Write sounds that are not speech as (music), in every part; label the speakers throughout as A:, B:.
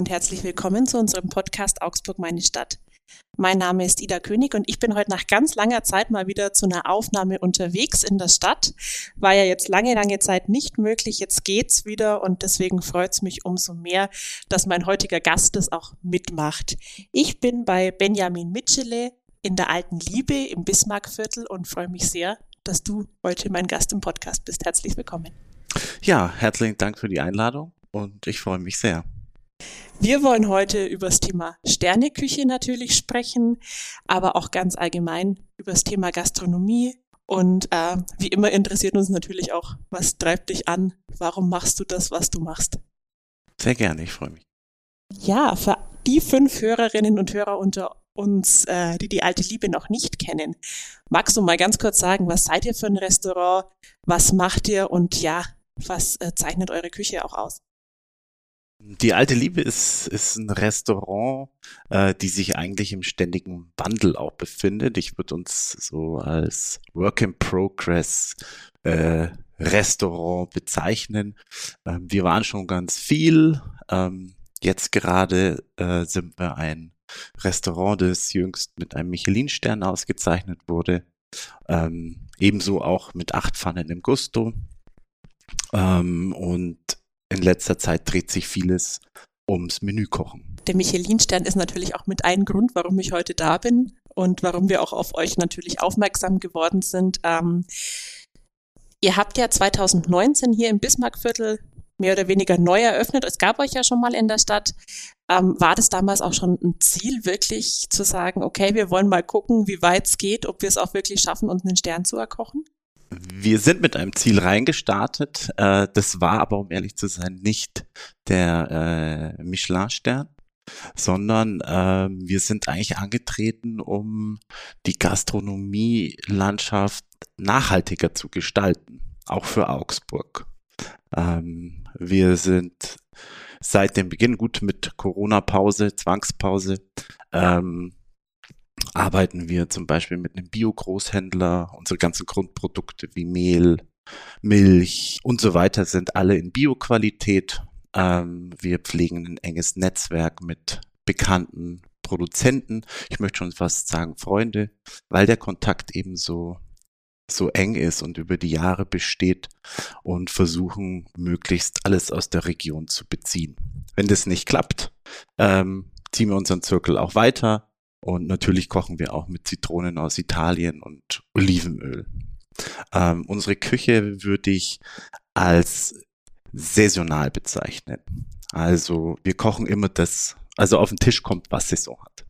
A: und herzlich willkommen zu unserem Podcast Augsburg meine Stadt. Mein Name ist Ida König und ich bin heute nach ganz langer Zeit mal wieder zu einer Aufnahme unterwegs in der Stadt. War ja jetzt lange, lange Zeit nicht möglich. Jetzt geht's wieder und deswegen freut es mich umso mehr, dass mein heutiger Gast das auch mitmacht. Ich bin bei Benjamin Mitschele in der Alten Liebe im Bismarckviertel und freue mich sehr, dass du heute mein Gast im Podcast bist. Herzlich willkommen.
B: Ja, herzlichen Dank für die Einladung und ich freue mich sehr.
A: Wir wollen heute über das Thema Sterneküche natürlich sprechen, aber auch ganz allgemein über das Thema Gastronomie. Und äh, wie immer interessiert uns natürlich auch, was treibt dich an? Warum machst du das, was du machst?
B: Sehr gerne, ich freue mich.
A: Ja, für die fünf Hörerinnen und Hörer unter uns, äh, die die alte Liebe noch nicht kennen, magst du mal ganz kurz sagen, was seid ihr für ein Restaurant? Was macht ihr? Und ja, was äh, zeichnet eure Küche auch aus?
B: Die alte Liebe ist, ist ein Restaurant, äh, die sich eigentlich im ständigen Wandel auch befindet. Ich würde uns so als Work in Progress äh, Restaurant bezeichnen. Ähm, wir waren schon ganz viel. Ähm, jetzt gerade äh, sind wir ein Restaurant, das jüngst mit einem Michelin-Stern ausgezeichnet wurde. Ähm, ebenso auch mit acht Pfannen im Gusto. Ähm, und in letzter Zeit dreht sich vieles ums Menükochen.
A: Der Michelin-Stern ist natürlich auch mit ein Grund, warum ich heute da bin und warum wir auch auf euch natürlich aufmerksam geworden sind. Ähm, ihr habt ja 2019 hier im Bismarckviertel mehr oder weniger neu eröffnet. Es gab euch ja schon mal in der Stadt. Ähm, war das damals auch schon ein Ziel, wirklich zu sagen, okay, wir wollen mal gucken, wie weit es geht, ob wir es auch wirklich schaffen, uns einen Stern zu erkochen?
B: Wir sind mit einem Ziel reingestartet. Äh, das war aber, um ehrlich zu sein, nicht der äh, Michelin-Stern, sondern äh, wir sind eigentlich angetreten, um die Gastronomielandschaft nachhaltiger zu gestalten, auch für Augsburg. Ähm, wir sind seit dem Beginn gut mit Corona-Pause, Zwangspause, ähm, arbeiten wir zum Beispiel mit einem Bio-Großhändler. Unsere ganzen Grundprodukte wie Mehl, Milch und so weiter sind alle in Bio-Qualität. Ähm, wir pflegen ein enges Netzwerk mit bekannten Produzenten. Ich möchte schon fast sagen Freunde, weil der Kontakt eben so so eng ist und über die Jahre besteht und versuchen möglichst alles aus der Region zu beziehen. Wenn das nicht klappt, ähm, ziehen wir unseren Zirkel auch weiter und natürlich kochen wir auch mit Zitronen aus Italien und Olivenöl. Ähm, unsere Küche würde ich als saisonal bezeichnen. Also wir kochen immer das, also auf den Tisch kommt, was Saison hat.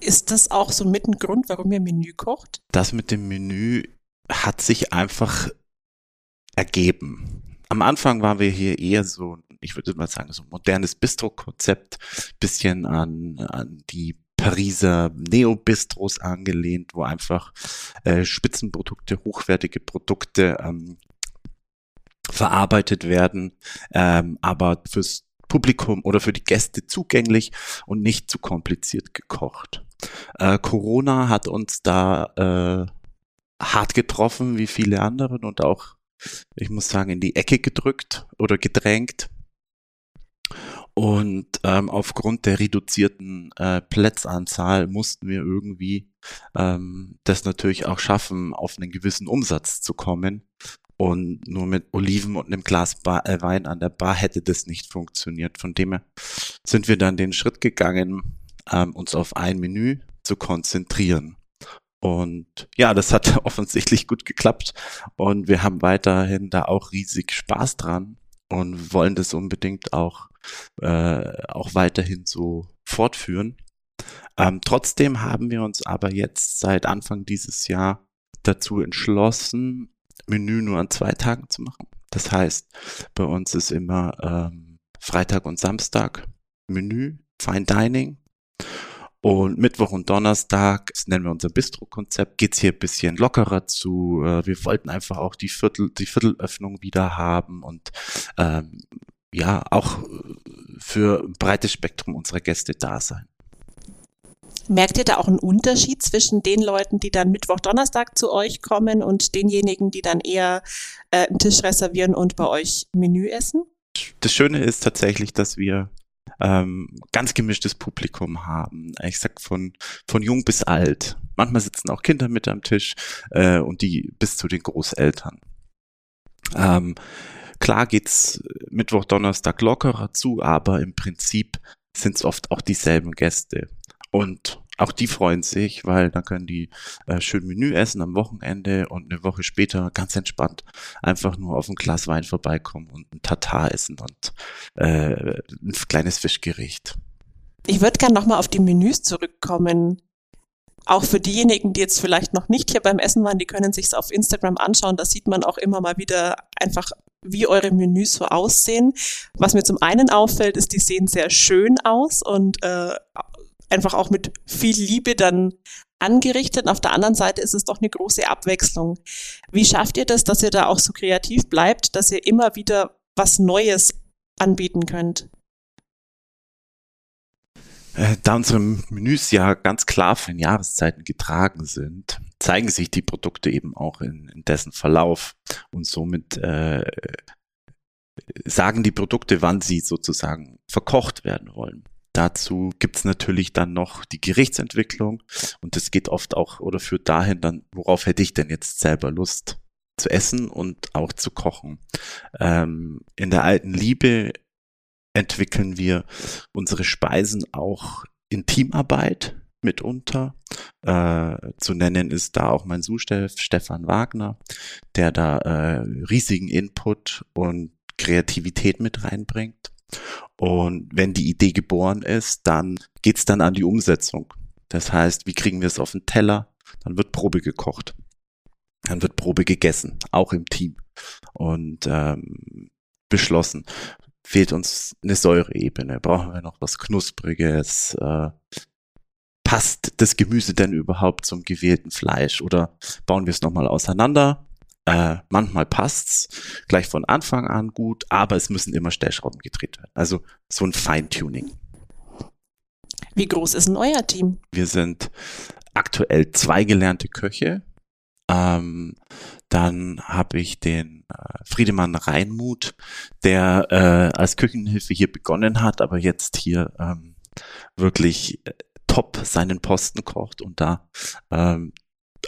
A: Ist das auch so mit ein Grund, warum ihr Menü kocht?
B: Das mit dem Menü hat sich einfach ergeben. Am Anfang waren wir hier eher so, ich würde mal sagen, so ein modernes Bistro-Konzept, bisschen an, an die Pariser Neo-Bistros angelehnt, wo einfach äh, Spitzenprodukte, hochwertige Produkte ähm, verarbeitet werden, ähm, aber fürs Publikum oder für die Gäste zugänglich und nicht zu kompliziert gekocht. Äh, Corona hat uns da äh, hart getroffen, wie viele anderen und auch, ich muss sagen, in die Ecke gedrückt oder gedrängt. Und ähm, aufgrund der reduzierten äh, Plätzanzahl mussten wir irgendwie ähm, das natürlich auch schaffen, auf einen gewissen Umsatz zu kommen. Und nur mit Oliven und einem Glas Bar, äh, Wein an der Bar hätte das nicht funktioniert. Von dem her sind wir dann den Schritt gegangen, ähm, uns auf ein Menü zu konzentrieren. Und ja, das hat (laughs) offensichtlich gut geklappt. Und wir haben weiterhin da auch riesig Spaß dran und wollen das unbedingt auch äh, auch weiterhin so fortführen. Ähm, trotzdem haben wir uns aber jetzt seit Anfang dieses Jahr dazu entschlossen, Menü nur an zwei Tagen zu machen. Das heißt, bei uns ist immer ähm, Freitag und Samstag Menü, Fine Dining. Und Mittwoch und Donnerstag, das nennen wir unser Bistro-Konzept, geht's hier ein bisschen lockerer zu. Äh, wir wollten einfach auch die Viertel, die Viertelöffnung wieder haben und ähm, ja auch äh, für ein breites Spektrum unserer Gäste da sein.
A: Merkt ihr da auch einen Unterschied zwischen den Leuten, die dann Mittwoch, Donnerstag zu euch kommen und denjenigen, die dann eher äh, einen Tisch reservieren und bei euch Menü essen?
B: Das Schöne ist tatsächlich, dass wir ähm, ganz gemischtes Publikum haben. Ich sag von, von jung bis alt. Manchmal sitzen auch Kinder mit am Tisch äh, und die bis zu den Großeltern. Ähm, klar geht's Mittwoch, Donnerstag lockerer zu, aber im Prinzip sind es oft auch dieselben Gäste. Und auch die freuen sich, weil dann können die äh, schön Menü essen am Wochenende und eine Woche später ganz entspannt einfach nur auf ein Glas Wein vorbeikommen und ein Tatar essen und äh, ein kleines Fischgericht.
A: Ich würde gerne nochmal auf die Menüs zurückkommen. Auch für diejenigen, die jetzt vielleicht noch nicht hier beim Essen waren, die können sich auf Instagram anschauen. Da sieht man auch immer mal wieder einfach, wie eure Menüs so aussehen. Was mir zum einen auffällt, ist, die sehen sehr schön aus und äh, einfach auch mit viel Liebe dann angerichtet. Auf der anderen Seite ist es doch eine große Abwechslung. Wie schafft ihr das, dass ihr da auch so kreativ bleibt, dass ihr immer wieder was Neues anbieten könnt?
B: Äh, da unsere Menüs ja ganz klar von Jahreszeiten getragen sind, zeigen sich die Produkte eben auch in, in dessen Verlauf und somit äh, sagen die Produkte, wann sie sozusagen verkocht werden wollen. Dazu gibt's natürlich dann noch die Gerichtsentwicklung und das geht oft auch oder führt dahin dann, worauf hätte ich denn jetzt selber Lust zu essen und auch zu kochen. Ähm, in der alten Liebe entwickeln wir unsere Speisen auch in Teamarbeit mitunter. Äh, zu nennen ist da auch mein Sous-Chef Stefan Wagner, der da äh, riesigen Input und Kreativität mit reinbringt. Und wenn die Idee geboren ist, dann geht's dann an die Umsetzung. Das heißt, wie kriegen wir es auf den Teller? Dann wird Probe gekocht. Dann wird Probe gegessen, auch im Team. Und ähm, beschlossen. Fehlt uns eine Säureebene? Brauchen wir noch was Knuspriges? Äh, passt das Gemüse denn überhaupt zum gewählten Fleisch? Oder bauen wir es nochmal auseinander? Äh, manchmal passt's gleich von Anfang an gut, aber es müssen immer Stellschrauben gedreht werden. Also so ein Feintuning.
A: Wie groß ist denn euer Team?
B: Wir sind aktuell zwei gelernte Köche. Ähm, dann habe ich den äh, Friedemann Reinmuth, der äh, als Küchenhilfe hier begonnen hat, aber jetzt hier ähm, wirklich äh, top seinen Posten kocht und da ähm,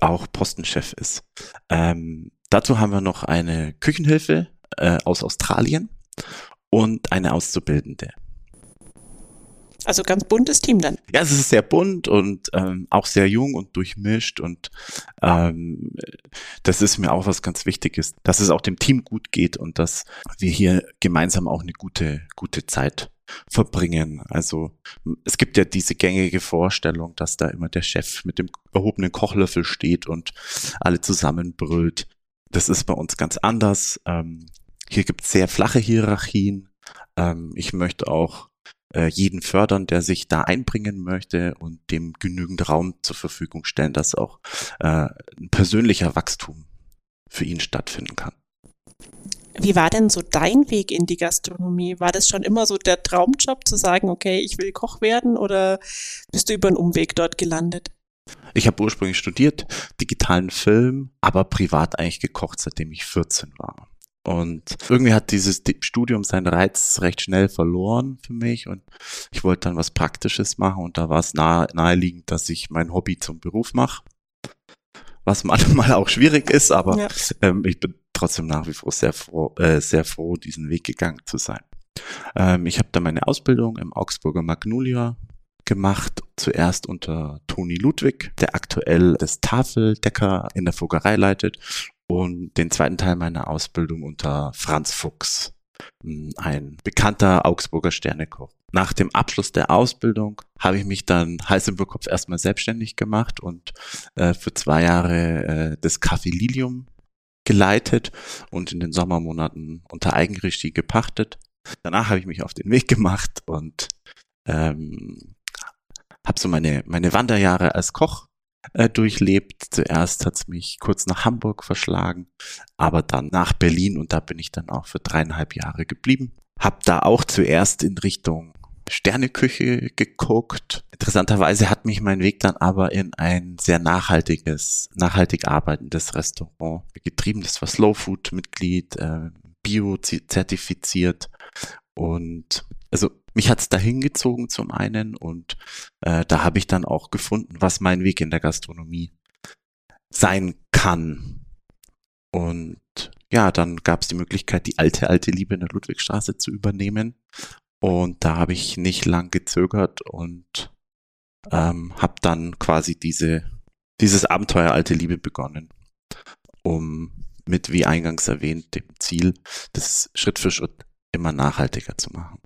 B: auch Postenchef ist. Ähm, Dazu haben wir noch eine Küchenhilfe äh, aus Australien und eine Auszubildende.
A: Also ganz buntes Team dann.
B: Ja, es ist sehr bunt und ähm, auch sehr jung und durchmischt und ähm, das ist mir auch was ganz Wichtiges, dass es auch dem Team gut geht und dass wir hier gemeinsam auch eine gute, gute Zeit verbringen. Also es gibt ja diese gängige Vorstellung, dass da immer der Chef mit dem erhobenen Kochlöffel steht und alle zusammenbrüllt. Das ist bei uns ganz anders. Ähm, hier gibt es sehr flache Hierarchien. Ähm, ich möchte auch äh, jeden fördern, der sich da einbringen möchte und dem genügend Raum zur Verfügung stellen, dass auch äh, ein persönlicher Wachstum für ihn stattfinden kann.
A: Wie war denn so dein Weg in die Gastronomie? War das schon immer so der Traumjob zu sagen, okay, ich will Koch werden oder bist du über einen Umweg dort gelandet?
B: Ich habe ursprünglich studiert, digitalen Film, aber privat eigentlich gekocht, seitdem ich 14 war. Und irgendwie hat dieses Studium seinen Reiz recht schnell verloren für mich und ich wollte dann was Praktisches machen und da war es nahe, naheliegend, dass ich mein Hobby zum Beruf mache. Was manchmal (laughs) auch schwierig ist, aber ja. ähm, ich bin trotzdem nach wie vor sehr froh, äh, sehr froh, diesen Weg gegangen zu sein. Ähm, ich habe dann meine Ausbildung im Augsburger Magnolia gemacht, zuerst unter Toni Ludwig, der aktuell das Tafeldecker in der Fuggerei leitet und den zweiten Teil meiner Ausbildung unter Franz Fuchs, hm, ein bekannter Augsburger Sternekoch. Nach dem Abschluss der Ausbildung habe ich mich dann Hals über Kopf erstmal selbstständig gemacht und äh, für zwei Jahre äh, das Café Lilium geleitet und in den Sommermonaten unter Eigenregie gepachtet. Danach habe ich mich auf den Weg gemacht und ähm, habe so meine, meine Wanderjahre als Koch äh, durchlebt. Zuerst hat's mich kurz nach Hamburg verschlagen, aber dann nach Berlin und da bin ich dann auch für dreieinhalb Jahre geblieben. Hab da auch zuerst in Richtung Sterneküche geguckt. Interessanterweise hat mich mein Weg dann aber in ein sehr nachhaltiges, nachhaltig arbeitendes Restaurant getrieben. Das war Slow Food Mitglied, äh, Bio zertifiziert und also mich hat's dahin gezogen zum einen und äh, da habe ich dann auch gefunden, was mein Weg in der Gastronomie sein kann. Und ja, dann gab es die Möglichkeit, die alte, alte Liebe in der Ludwigstraße zu übernehmen. Und da habe ich nicht lang gezögert und ähm, habe dann quasi diese, dieses Abenteuer alte Liebe begonnen, um mit, wie eingangs erwähnt, dem Ziel, das Schritt für Schritt immer nachhaltiger zu machen.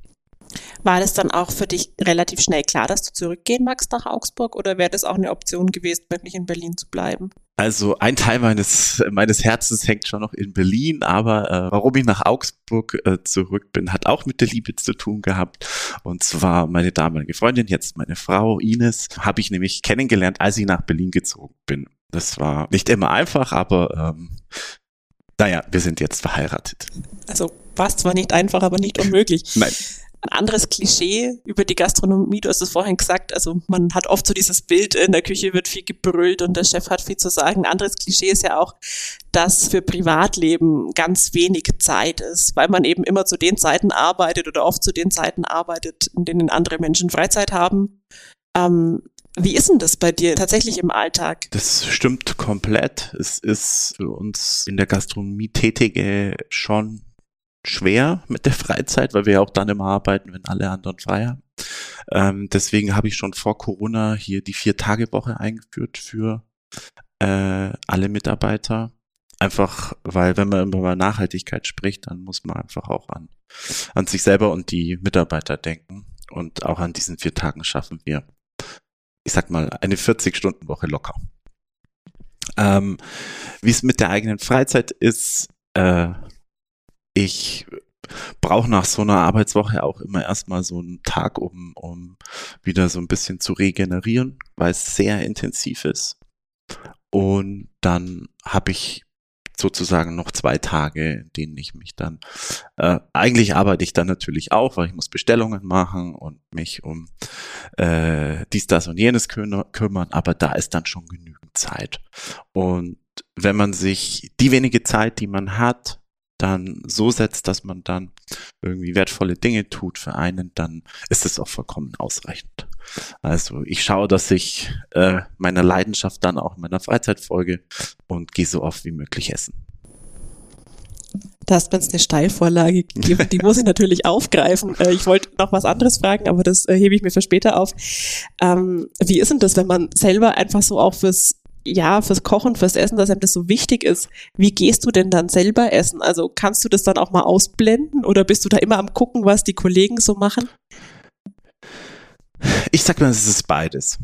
A: War das dann auch für dich relativ schnell klar, dass du zurückgehen magst nach Augsburg oder wäre das auch eine Option gewesen, wirklich in Berlin zu bleiben?
B: Also ein Teil meines, meines Herzens hängt schon noch in Berlin, aber äh, warum ich nach Augsburg äh, zurück bin, hat auch mit der Liebe zu tun gehabt. Und zwar meine damalige Freundin, jetzt meine Frau Ines, habe ich nämlich kennengelernt, als ich nach Berlin gezogen bin. Das war nicht immer einfach, aber ähm, naja, wir sind jetzt verheiratet.
A: Also war es zwar nicht einfach, aber nicht unmöglich. (laughs)
B: Nein
A: ein anderes Klischee über die Gastronomie. Du hast es vorhin gesagt, also man hat oft so dieses Bild, in der Küche wird viel gebrüllt und der Chef hat viel zu sagen. Ein anderes Klischee ist ja auch, dass für Privatleben ganz wenig Zeit ist, weil man eben immer zu den Zeiten arbeitet oder oft zu den Zeiten arbeitet, in denen andere Menschen Freizeit haben. Ähm, wie ist denn das bei dir tatsächlich im Alltag?
B: Das stimmt komplett. Es ist für uns in der Gastronomie Tätige schon schwer mit der Freizeit, weil wir ja auch dann immer arbeiten, wenn alle anderen frei haben. Ähm, deswegen habe ich schon vor Corona hier die Vier-Tage-Woche eingeführt für äh, alle Mitarbeiter. Einfach, weil wenn man über Nachhaltigkeit spricht, dann muss man einfach auch an, an sich selber und die Mitarbeiter denken. Und auch an diesen vier Tagen schaffen wir, ich sag mal, eine 40-Stunden-Woche locker. Ähm, Wie es mit der eigenen Freizeit ist, äh, ich brauche nach so einer Arbeitswoche auch immer erstmal so einen Tag, um, um wieder so ein bisschen zu regenerieren, weil es sehr intensiv ist. Und dann habe ich sozusagen noch zwei Tage, in denen ich mich dann, äh, eigentlich arbeite ich dann natürlich auch, weil ich muss Bestellungen machen und mich um äh, dies, das und jenes kümmern, aber da ist dann schon genügend Zeit. Und wenn man sich die wenige Zeit, die man hat, dann so setzt, dass man dann irgendwie wertvolle Dinge tut für einen, dann ist es auch vollkommen ausreichend. Also ich schaue, dass ich äh, meiner Leidenschaft dann auch in meiner Freizeit folge und gehe so oft wie möglich essen.
A: Da hast mir jetzt eine Steilvorlage gegeben, die (laughs) muss ich natürlich aufgreifen. Äh, ich wollte noch was anderes fragen, aber das äh, hebe ich mir für später auf. Ähm, wie ist denn das, wenn man selber einfach so auch fürs ja, fürs Kochen, fürs Essen, dass einem das so wichtig ist. Wie gehst du denn dann selber essen? Also kannst du das dann auch mal ausblenden oder bist du da immer am gucken, was die Kollegen so machen?
B: Ich sag mal, es ist beides.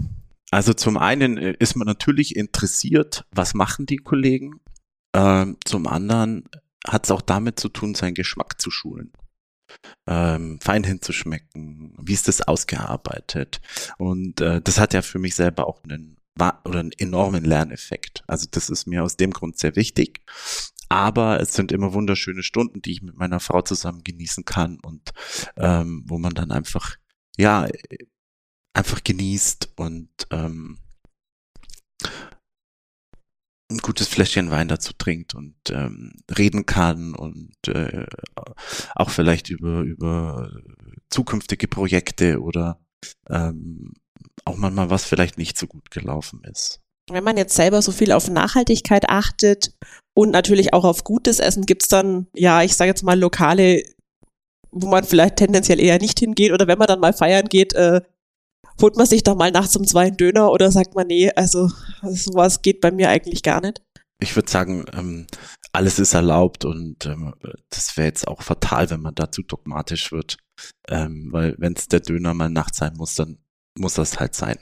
B: Also zum einen äh, ist man natürlich interessiert, was machen die Kollegen. Ähm, zum anderen hat es auch damit zu tun, seinen Geschmack zu schulen. Ähm, fein hinzuschmecken, wie ist das ausgearbeitet. Und äh, das hat ja für mich selber auch einen oder einen enormen Lerneffekt. Also das ist mir aus dem Grund sehr wichtig. Aber es sind immer wunderschöne Stunden, die ich mit meiner Frau zusammen genießen kann und ähm, wo man dann einfach, ja, einfach genießt und ähm, ein gutes Fläschchen Wein dazu trinkt und ähm, reden kann und äh, auch vielleicht über über zukünftige Projekte oder ähm, auch manchmal was vielleicht nicht so gut gelaufen ist.
A: Wenn man jetzt selber so viel auf Nachhaltigkeit achtet und natürlich auch auf gutes Essen, gibt es dann, ja, ich sage jetzt mal Lokale, wo man vielleicht tendenziell eher nicht hingeht oder wenn man dann mal feiern geht, äh, holt man sich da mal nachts um zwei einen Döner oder sagt man, nee, also sowas geht bei mir eigentlich gar nicht?
B: Ich würde sagen, ähm, alles ist erlaubt und ähm, das wäre jetzt auch fatal, wenn man dazu dogmatisch wird. Ähm, weil wenn es der Döner mal nachts sein muss, dann muss das halt sein.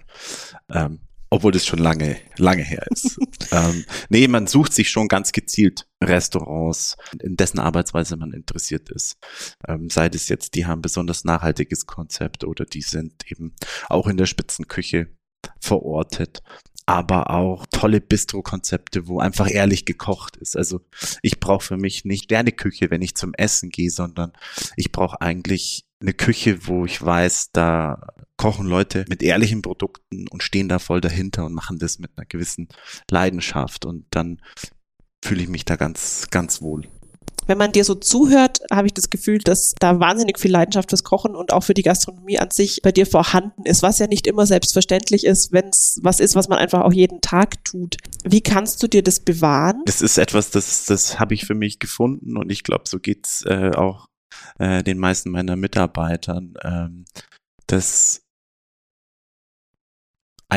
B: Ähm, obwohl das schon lange, lange her ist. (laughs) ähm, nee, man sucht sich schon ganz gezielt Restaurants, in dessen Arbeitsweise man interessiert ist. Ähm, sei es jetzt, die haben besonders nachhaltiges Konzept oder die sind eben auch in der Spitzenküche verortet aber auch tolle Bistro-Konzepte, wo einfach ehrlich gekocht ist. Also ich brauche für mich nicht Sterneküche, wenn ich zum Essen gehe, sondern ich brauche eigentlich eine Küche, wo ich weiß, da kochen Leute mit ehrlichen Produkten und stehen da voll dahinter und machen das mit einer gewissen Leidenschaft und dann fühle ich mich da ganz, ganz wohl.
A: Wenn man dir so zuhört, habe ich das Gefühl, dass da wahnsinnig viel Leidenschaft fürs Kochen und auch für die Gastronomie an sich bei dir vorhanden ist, was ja nicht immer selbstverständlich ist, wenn es was ist, was man einfach auch jeden Tag tut. Wie kannst du dir das bewahren?
B: Das ist etwas, das, das habe ich für mich gefunden und ich glaube, so geht's äh, auch äh, den meisten meiner Mitarbeitern. Ähm, das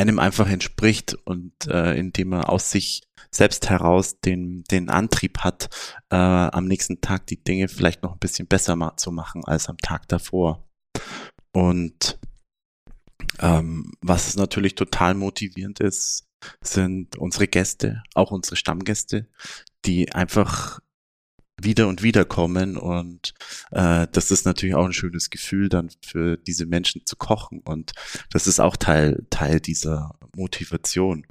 B: einem einfach entspricht und äh, indem man aus sich selbst heraus den, den Antrieb hat, äh, am nächsten Tag die Dinge vielleicht noch ein bisschen besser ma zu machen als am Tag davor. Und ähm, was natürlich total motivierend ist, sind unsere Gäste, auch unsere Stammgäste, die einfach wieder und wieder kommen und äh, das ist natürlich auch ein schönes Gefühl dann für diese Menschen zu kochen und das ist auch Teil Teil dieser Motivation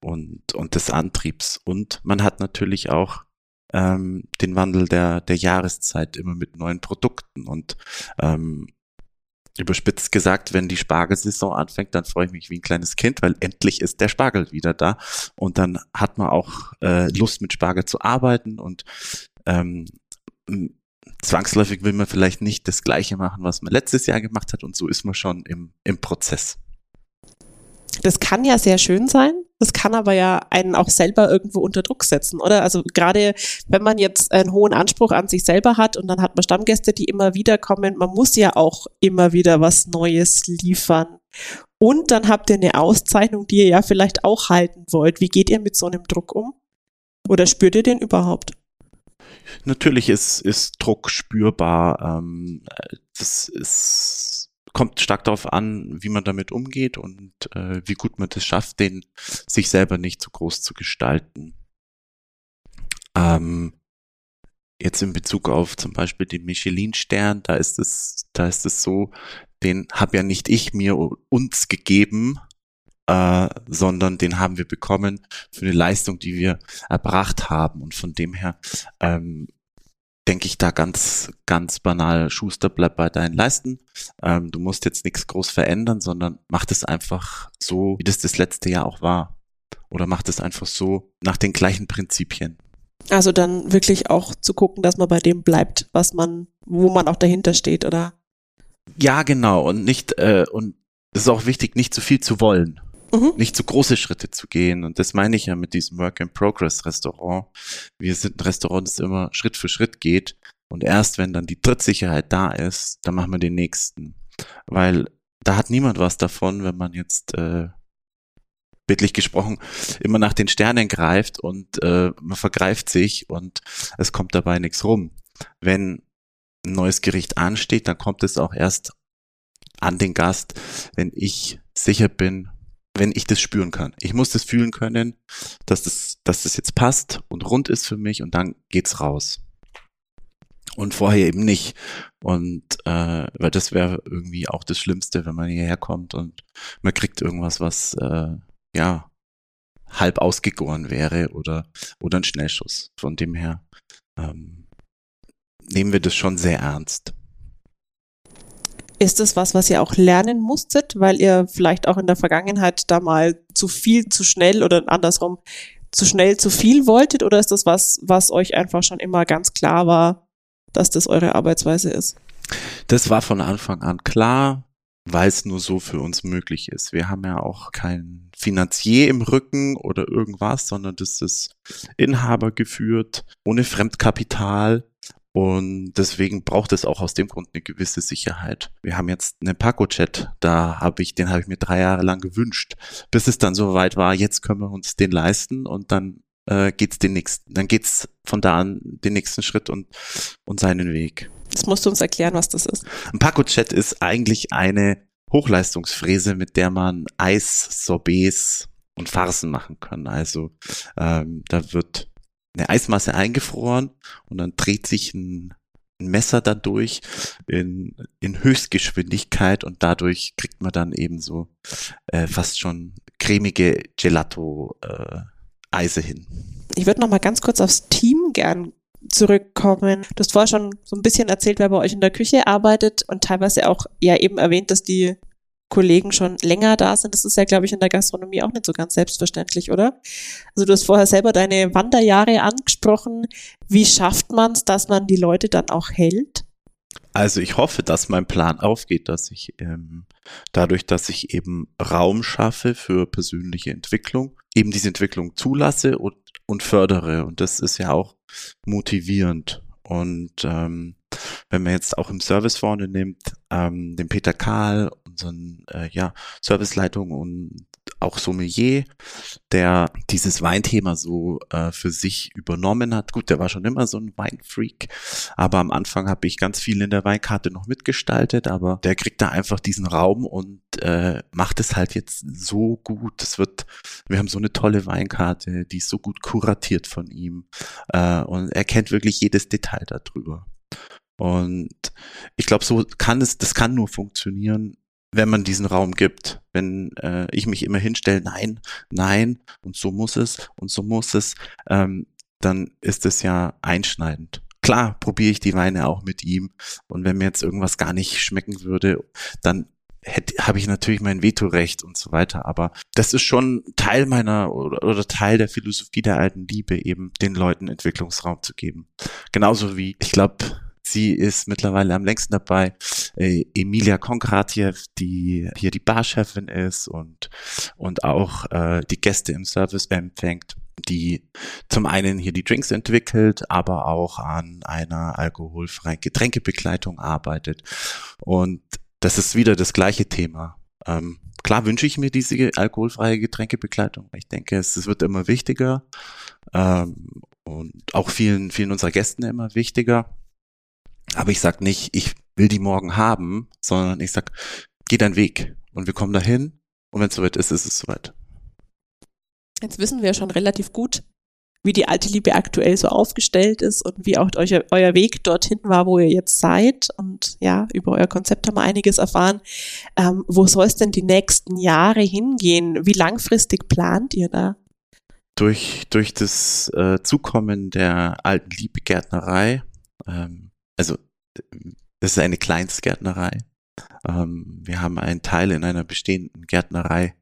B: und und des Antriebs. Und man hat natürlich auch ähm, den Wandel der der Jahreszeit immer mit neuen Produkten und ähm, überspitzt gesagt, wenn die Spargelsaison anfängt, dann freue ich mich wie ein kleines Kind, weil endlich ist der Spargel wieder da und dann hat man auch äh, Lust mit Spargel zu arbeiten und ähm, zwangsläufig will man vielleicht nicht das Gleiche machen, was man letztes Jahr gemacht hat und so ist man schon im, im Prozess.
A: Das kann ja sehr schön sein. Das kann aber ja einen auch selber irgendwo unter Druck setzen, oder? Also gerade wenn man jetzt einen hohen Anspruch an sich selber hat und dann hat man Stammgäste, die immer wieder kommen, man muss ja auch immer wieder was Neues liefern. Und dann habt ihr eine Auszeichnung, die ihr ja vielleicht auch halten wollt. Wie geht ihr mit so einem Druck um? Oder spürt ihr den überhaupt?
B: Natürlich ist, ist Druck spürbar. Ähm, das ist, kommt stark darauf an, wie man damit umgeht und äh, wie gut man das schafft, den sich selber nicht zu groß zu gestalten. Ähm, jetzt in Bezug auf zum Beispiel den Michelin-Stern, da ist es, da ist es so, den habe ja nicht ich mir uns gegeben, äh, sondern den haben wir bekommen für eine Leistung, die wir erbracht haben. Und von dem her ähm, denke ich da ganz, ganz banal, Schuster, bleib bei deinen Leisten. Ähm, du musst jetzt nichts groß verändern, sondern mach das einfach so, wie das das letzte Jahr auch war. Oder mach das einfach so nach den gleichen Prinzipien.
A: Also dann wirklich auch zu gucken, dass man bei dem bleibt, was man, wo man auch dahinter steht, oder?
B: Ja, genau. Und nicht, äh, und es ist auch wichtig, nicht zu viel zu wollen mhm. nicht zu große Schritte zu gehen. Und das meine ich ja mit diesem Work-in-Progress-Restaurant. Wir sind ein Restaurant, das immer Schritt für Schritt geht. Und erst wenn dann die Trittsicherheit da ist, dann machen wir den nächsten. Weil da hat niemand was davon, wenn man jetzt äh, bildlich gesprochen immer nach den Sternen greift und äh, man vergreift sich und es kommt dabei nichts rum. Wenn ein neues Gericht ansteht, dann kommt es auch erst an den Gast, wenn ich sicher bin, wenn ich das spüren kann. Ich muss das fühlen können, dass das, dass das jetzt passt und rund ist für mich und dann geht's raus. Und vorher eben nicht. Und äh, weil das wäre irgendwie auch das Schlimmste, wenn man hierher kommt und man kriegt irgendwas, was äh, ja halb ausgegoren wäre oder oder ein Schnellschuss. Von dem her ähm, nehmen wir das schon sehr ernst.
A: Ist das was, was ihr auch lernen musstet, weil ihr vielleicht auch in der Vergangenheit da mal zu viel, zu schnell oder andersrum zu schnell, zu viel wolltet? Oder ist das was, was euch einfach schon immer ganz klar war, dass das eure Arbeitsweise ist?
B: Das war von Anfang an klar, weil es nur so für uns möglich ist. Wir haben ja auch kein Finanzier im Rücken oder irgendwas, sondern das ist Inhaber geführt, ohne Fremdkapital. Und deswegen braucht es auch aus dem Grund eine gewisse Sicherheit. Wir haben jetzt einen Paco-Chat, da habe ich, den habe ich mir drei Jahre lang gewünscht, bis es dann so weit war, jetzt können wir uns den leisten und dann äh, geht's den nächsten, dann geht's von da an den nächsten Schritt und, und seinen Weg.
A: Das musst du uns erklären, was das ist.
B: Ein Paco-Chat ist eigentlich eine Hochleistungsfräse, mit der man Eis, Sorbets und Farsen machen kann. Also ähm, da wird eine Eismasse eingefroren und dann dreht sich ein, ein Messer dadurch in, in Höchstgeschwindigkeit und dadurch kriegt man dann eben so äh, fast schon cremige Gelato-Eise äh, hin.
A: Ich würde noch mal ganz kurz aufs Team gern zurückkommen. Du hast vorher schon so ein bisschen erzählt, wer bei euch in der Küche arbeitet und teilweise auch ja eben erwähnt, dass die Kollegen schon länger da sind. Das ist ja, glaube ich, in der Gastronomie auch nicht so ganz selbstverständlich, oder? Also du hast vorher selber deine Wanderjahre angesprochen. Wie schafft man es, dass man die Leute dann auch hält?
B: Also ich hoffe, dass mein Plan aufgeht, dass ich ähm, dadurch, dass ich eben Raum schaffe für persönliche Entwicklung, eben diese Entwicklung zulasse und, und fördere. Und das ist ja auch motivierend. Und ähm, wenn man jetzt auch im Service vorne nimmt, ähm, den Peter Kahl, unseren äh, ja, Serviceleitung und auch Sommelier, der dieses Weinthema so äh, für sich übernommen hat. Gut, der war schon immer so ein Weinfreak, aber am Anfang habe ich ganz viel in der Weinkarte noch mitgestaltet, aber der kriegt da einfach diesen Raum und äh, macht es halt jetzt so gut. Es wird, wir haben so eine tolle Weinkarte, die ist so gut kuratiert von ihm äh, und er kennt wirklich jedes Detail darüber. Und ich glaube, so kann es, das kann nur funktionieren, wenn man diesen Raum gibt. Wenn äh, ich mich immer hinstelle, nein, nein, und so muss es, und so muss es, ähm, dann ist es ja einschneidend. Klar, probiere ich die Weine auch mit ihm. Und wenn mir jetzt irgendwas gar nicht schmecken würde, dann habe ich natürlich mein Vetorecht und so weiter. Aber das ist schon Teil meiner oder, oder Teil der Philosophie der alten Liebe, eben den Leuten Entwicklungsraum zu geben. Genauso wie, ich glaube, Sie ist mittlerweile am längsten dabei. Äh, Emilia Konkratjew, die hier die Barchefin ist und, und auch äh, die Gäste im Service empfängt die zum einen hier die Drinks entwickelt, aber auch an einer alkoholfreien Getränkebegleitung arbeitet. Und das ist wieder das gleiche Thema. Ähm, klar wünsche ich mir diese alkoholfreie Getränkebegleitung. Ich denke, es, es wird immer wichtiger ähm, und auch vielen, vielen unserer Gästen immer wichtiger. Aber ich sag nicht, ich will die morgen haben, sondern ich sag, geh deinen Weg und wir kommen dahin und wenn es soweit ist, ist es soweit.
A: Jetzt wissen wir schon relativ gut, wie die alte Liebe aktuell so aufgestellt ist und wie auch euer, euer Weg dorthin war, wo ihr jetzt seid. Und ja, über euer Konzept haben wir einiges erfahren. Ähm, wo soll es denn die nächsten Jahre hingehen? Wie langfristig plant ihr da?
B: Durch, durch das äh, Zukommen der alten Liebegärtnerei ähm, also das ist eine Kleinstgärtnerei. Ähm, wir haben einen Teil in einer bestehenden Gärtnerei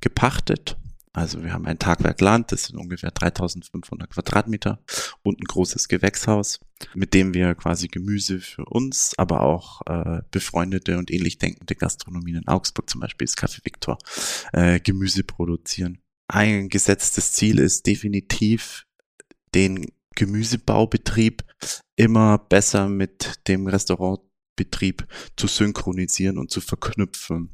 B: gepachtet. Also wir haben ein Tagwerk Land, das sind ungefähr 3500 Quadratmeter und ein großes Gewächshaus, mit dem wir quasi Gemüse für uns, aber auch äh, befreundete und ähnlich denkende Gastronomien in Augsburg, zum Beispiel das Café Victor, äh, Gemüse produzieren. Ein gesetztes Ziel ist definitiv, den Gemüsebaubetrieb immer besser mit dem Restaurantbetrieb zu synchronisieren und zu verknüpfen.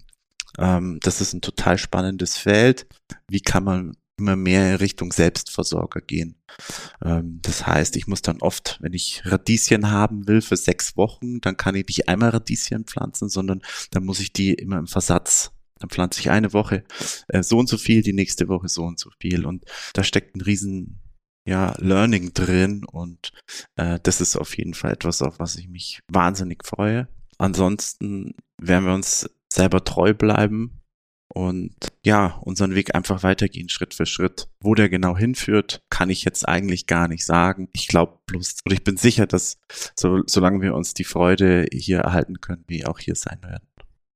B: Ähm, das ist ein total spannendes Feld. Wie kann man immer mehr in Richtung Selbstversorger gehen. Ähm, das heißt, ich muss dann oft, wenn ich Radieschen haben will für sechs Wochen, dann kann ich nicht einmal Radieschen pflanzen, sondern dann muss ich die immer im Versatz dann pflanze ich eine Woche äh, so und so viel, die nächste Woche so und so viel. Und da steckt ein riesen ja, Learning drin und äh, das ist auf jeden Fall etwas, auf was ich mich wahnsinnig freue. Ansonsten werden wir uns selber treu bleiben und ja, unseren Weg einfach weitergehen, Schritt für Schritt. Wo der genau hinführt, kann ich jetzt eigentlich gar nicht sagen. Ich glaube bloß, oder ich bin sicher, dass so, solange wir uns die Freude hier erhalten können, wir auch hier sein werden.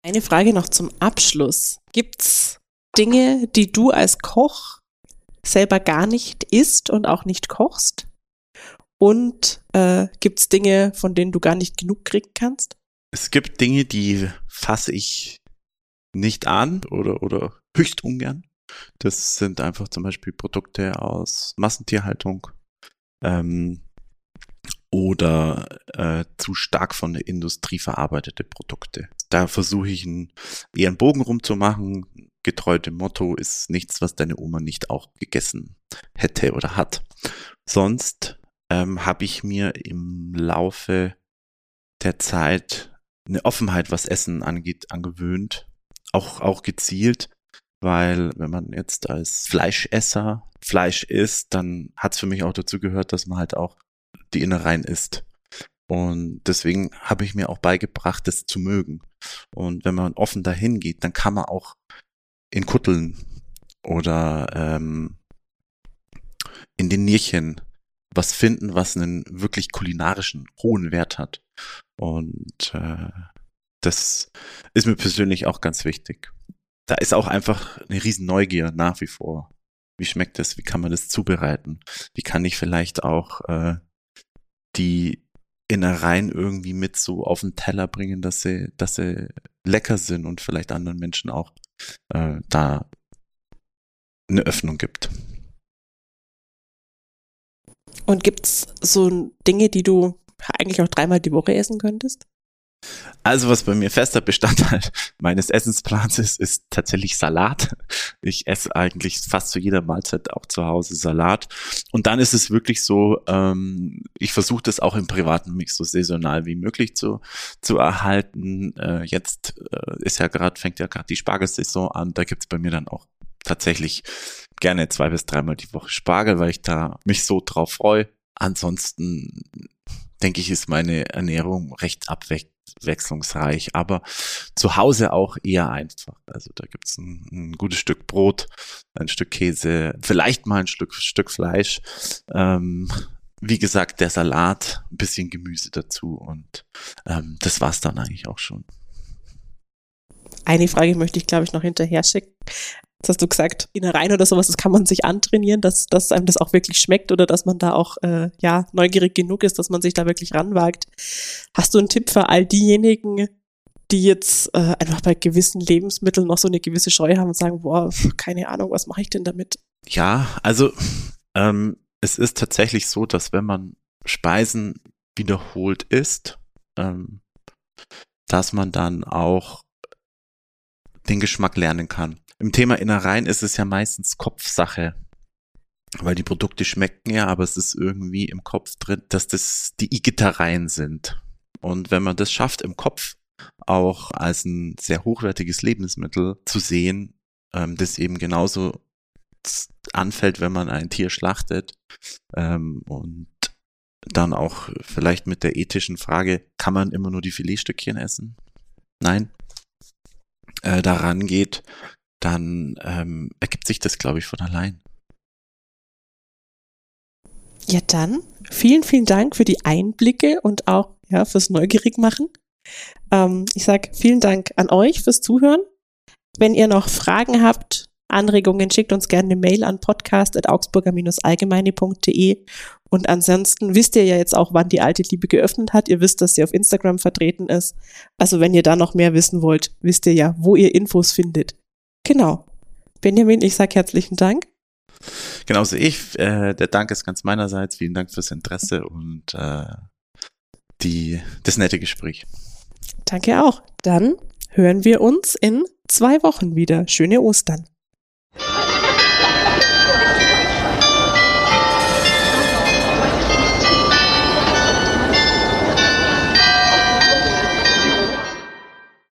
A: Eine Frage noch zum Abschluss. Gibt's Dinge, die du als Koch selber gar nicht isst und auch nicht kochst? Und äh, gibt es Dinge, von denen du gar nicht genug kriegen kannst?
B: Es gibt Dinge, die fasse ich nicht an oder, oder höchst ungern. Das sind einfach zum Beispiel Produkte aus Massentierhaltung ähm, oder äh, zu stark von der Industrie verarbeitete Produkte. Da versuche ich einen, eher einen Bogen rumzumachen, getreu dem Motto ist nichts, was deine Oma nicht auch gegessen hätte oder hat. Sonst ähm, habe ich mir im Laufe der Zeit eine Offenheit, was Essen angeht, angewöhnt. Auch, auch gezielt, weil wenn man jetzt als Fleischesser Fleisch isst, dann hat es für mich auch dazu gehört, dass man halt auch die Innereien isst. Und deswegen habe ich mir auch beigebracht, das zu mögen. Und wenn man offen dahin geht, dann kann man auch in Kutteln oder ähm, in den Nierchen was finden, was einen wirklich kulinarischen hohen Wert hat. Und äh, das ist mir persönlich auch ganz wichtig. Da ist auch einfach eine riesen Neugier nach wie vor. Wie schmeckt das? Wie kann man das zubereiten? Wie kann ich vielleicht auch äh, die Innereien irgendwie mit so auf den Teller bringen, dass sie, dass sie lecker sind und vielleicht anderen Menschen auch äh, da eine Öffnung gibt.
A: Und gibt's so Dinge, die du eigentlich auch dreimal die Woche essen könntest?
B: Also was bei mir fester Bestandteil (laughs) meines Essensplans ist, ist tatsächlich Salat. Ich esse eigentlich fast zu jeder Mahlzeit auch zu Hause Salat. Und dann ist es wirklich so, ähm, ich versuche das auch im privaten Mix so saisonal wie möglich zu, zu erhalten. Äh, jetzt äh, ist ja gerade, fängt ja gerade die Spargelsaison an. Da gibt's bei mir dann auch tatsächlich gerne zwei bis dreimal die Woche Spargel, weil ich da mich so drauf freue. Ansonsten denke ich, ist meine Ernährung recht abwechslungsreich, aber zu Hause auch eher einfach. Also da gibt's ein, ein gutes Stück Brot, ein Stück Käse, vielleicht mal ein Stück, Stück Fleisch. Ähm, wie gesagt, der Salat, ein bisschen Gemüse dazu und ähm, das war's dann eigentlich auch schon.
A: Eine Frage möchte ich, glaube ich, noch hinterher schicken. Jetzt hast du gesagt, Innereien oder sowas, das kann man sich antrainieren, dass, dass einem das auch wirklich schmeckt oder dass man da auch äh, ja neugierig genug ist, dass man sich da wirklich ranwagt. Hast du einen Tipp für all diejenigen, die jetzt äh, einfach bei gewissen Lebensmitteln noch so eine gewisse Scheu haben und sagen, boah, keine Ahnung, was mache ich denn damit?
B: Ja, also ähm, es ist tatsächlich so, dass wenn man Speisen wiederholt isst, ähm, dass man dann auch den Geschmack lernen kann. Im Thema Innereien ist es ja meistens Kopfsache. Weil die Produkte schmecken ja, aber es ist irgendwie im Kopf drin, dass das die Igittereien sind. Und wenn man das schafft, im Kopf auch als ein sehr hochwertiges Lebensmittel zu sehen, ähm, das eben genauso anfällt, wenn man ein Tier schlachtet ähm, und dann auch vielleicht mit der ethischen Frage, kann man immer nur die Filetstückchen essen? Nein. Äh, daran geht, dann ähm, ergibt sich das, glaube ich, von allein.
A: Ja, dann vielen, vielen Dank für die Einblicke und auch ja, fürs Neugierigmachen. Ähm, ich sage vielen Dank an euch fürs Zuhören. Wenn ihr noch Fragen habt, Anregungen, schickt uns gerne eine Mail an podcast.augsburger-allgemeine.de. Und ansonsten wisst ihr ja jetzt auch, wann die alte Liebe geöffnet hat. Ihr wisst, dass sie auf Instagram vertreten ist. Also wenn ihr da noch mehr wissen wollt, wisst ihr ja, wo ihr Infos findet. Genau. Benjamin, ich sage herzlichen Dank.
B: Genauso ich. Äh, der Dank ist ganz meinerseits. Vielen Dank fürs Interesse und äh, die, das nette Gespräch.
A: Danke auch. Dann hören wir uns in zwei Wochen wieder. Schöne Ostern. Thank you.